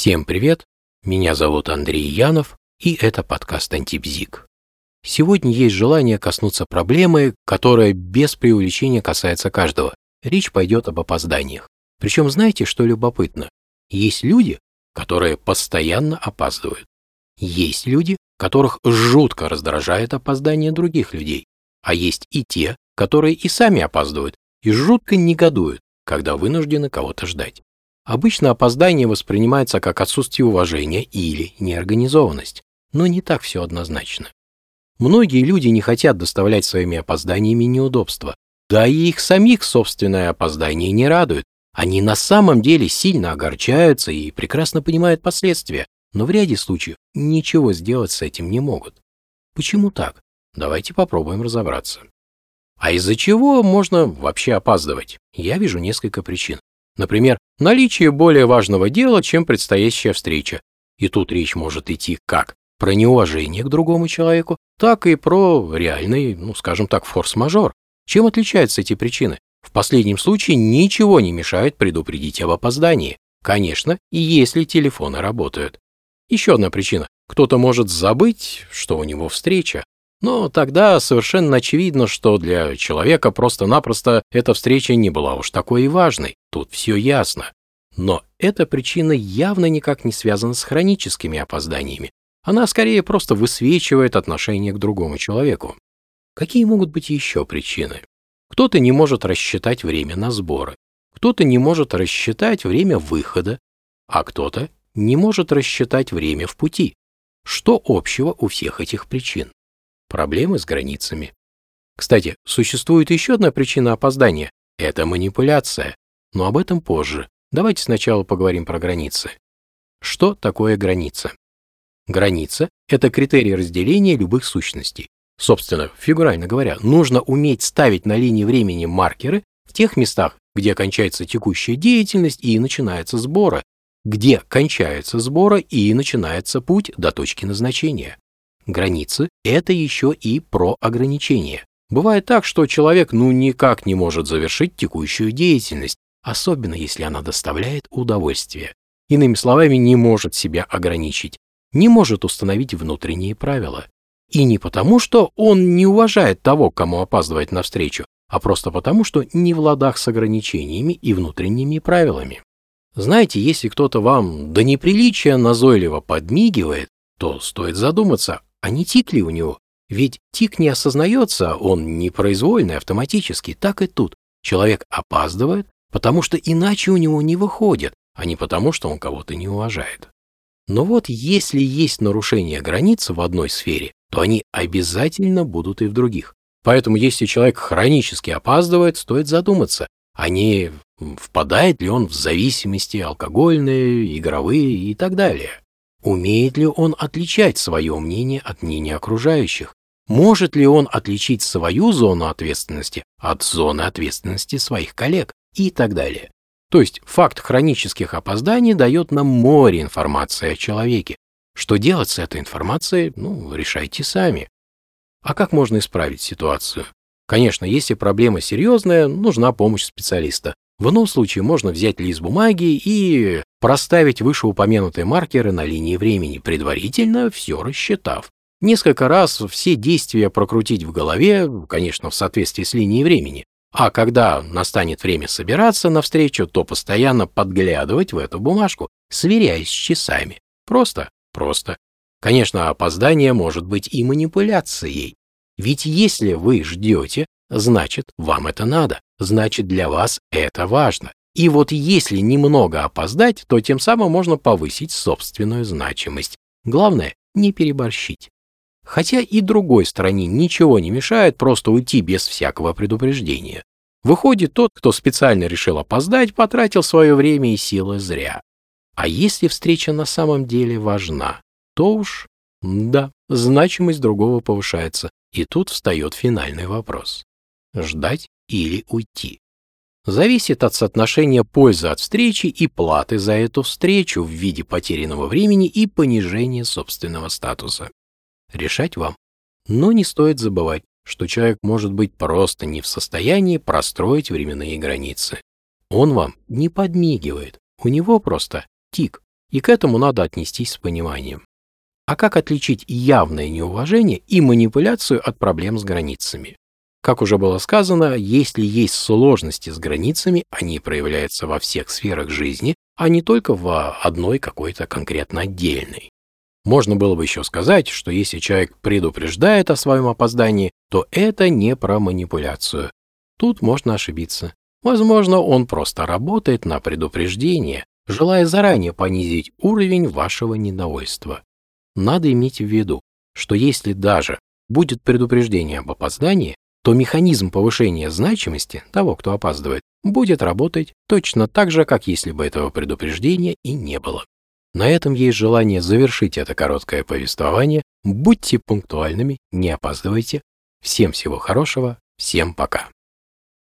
Всем привет! Меня зовут Андрей Янов, и это подкаст «Антибзик». Сегодня есть желание коснуться проблемы, которая без преувеличения касается каждого. Речь пойдет об опозданиях. Причем знаете, что любопытно? Есть люди, которые постоянно опаздывают. Есть люди, которых жутко раздражает опоздание других людей. А есть и те, которые и сами опаздывают, и жутко негодуют, когда вынуждены кого-то ждать. Обычно опоздание воспринимается как отсутствие уважения или неорганизованность, но не так все однозначно. Многие люди не хотят доставлять своими опозданиями неудобства, да и их самих собственное опоздание не радует. Они на самом деле сильно огорчаются и прекрасно понимают последствия, но в ряде случаев ничего сделать с этим не могут. Почему так? Давайте попробуем разобраться. А из-за чего можно вообще опаздывать? Я вижу несколько причин. Например, наличие более важного дела, чем предстоящая встреча. И тут речь может идти как про неуважение к другому человеку, так и про реальный, ну, скажем так, форс-мажор. Чем отличаются эти причины? В последнем случае ничего не мешает предупредить об опоздании. Конечно, и если телефоны работают. Еще одна причина. Кто-то может забыть, что у него встреча, но тогда совершенно очевидно, что для человека просто-напросто эта встреча не была уж такой и важной. Тут все ясно. Но эта причина явно никак не связана с хроническими опозданиями. Она скорее просто высвечивает отношение к другому человеку. Какие могут быть еще причины? Кто-то не может рассчитать время на сборы, кто-то не может рассчитать время выхода, а кто-то не может рассчитать время в пути. Что общего у всех этих причин? Проблемы с границами. Кстати, существует еще одна причина опоздания – это манипуляция. Но об этом позже. Давайте сначала поговорим про границы. Что такое граница? Граница – это критерий разделения любых сущностей. Собственно, фигурально говоря, нужно уметь ставить на линии времени маркеры в тех местах, где кончается текущая деятельность и начинается сбора, где кончается сбора и начинается путь до точки назначения. Границы – это еще и про ограничения. Бывает так, что человек ну никак не может завершить текущую деятельность, особенно если она доставляет удовольствие. Иными словами, не может себя ограничить, не может установить внутренние правила. И не потому, что он не уважает того, кому опаздывает навстречу, а просто потому, что не в ладах с ограничениями и внутренними правилами. Знаете, если кто-то вам до неприличия назойливо подмигивает, то стоит задуматься, а не тик ли у него? Ведь тик не осознается, он непроизвольный, автоматический. Так и тут. Человек опаздывает, потому что иначе у него не выходит, а не потому, что он кого-то не уважает. Но вот если есть нарушение границ в одной сфере, то они обязательно будут и в других. Поэтому если человек хронически опаздывает, стоит задуматься, а не впадает ли он в зависимости алкогольные, игровые и так далее. Умеет ли он отличать свое мнение от мнения окружающих? Может ли он отличить свою зону ответственности от зоны ответственности своих коллег и так далее? То есть факт хронических опозданий дает нам море информации о человеке. Что делать с этой информацией, ну, решайте сами. А как можно исправить ситуацию? Конечно, если проблема серьезная, нужна помощь специалиста. В ином случае можно взять лист бумаги и проставить вышеупомянутые маркеры на линии времени, предварительно все рассчитав. Несколько раз все действия прокрутить в голове, конечно, в соответствии с линией времени. А когда настанет время собираться на встречу, то постоянно подглядывать в эту бумажку, сверяясь с часами. Просто, просто. Конечно, опоздание может быть и манипуляцией. Ведь если вы ждете, значит, вам это надо значит для вас это важно. И вот если немного опоздать, то тем самым можно повысить собственную значимость. Главное, не переборщить. Хотя и другой стороне ничего не мешает просто уйти без всякого предупреждения. Выходит, тот, кто специально решил опоздать, потратил свое время и силы зря. А если встреча на самом деле важна, то уж, да, значимость другого повышается. И тут встает финальный вопрос. Ждать или уйти. Зависит от соотношения пользы от встречи и платы за эту встречу в виде потерянного времени и понижения собственного статуса. Решать вам. Но не стоит забывать, что человек может быть просто не в состоянии простроить временные границы. Он вам не подмигивает, у него просто тик. и к этому надо отнестись с пониманием. А как отличить явное неуважение и манипуляцию от проблем с границами? Как уже было сказано, если есть сложности с границами, они проявляются во всех сферах жизни, а не только в одной какой-то конкретно отдельной. Можно было бы еще сказать, что если человек предупреждает о своем опоздании, то это не про манипуляцию. Тут можно ошибиться. Возможно, он просто работает на предупреждение, желая заранее понизить уровень вашего недовольства. Надо иметь в виду, что если даже будет предупреждение об опоздании, то механизм повышения значимости того, кто опаздывает, будет работать точно так же, как если бы этого предупреждения и не было. На этом есть желание завершить это короткое повествование. Будьте пунктуальными, не опаздывайте. Всем всего хорошего, всем пока.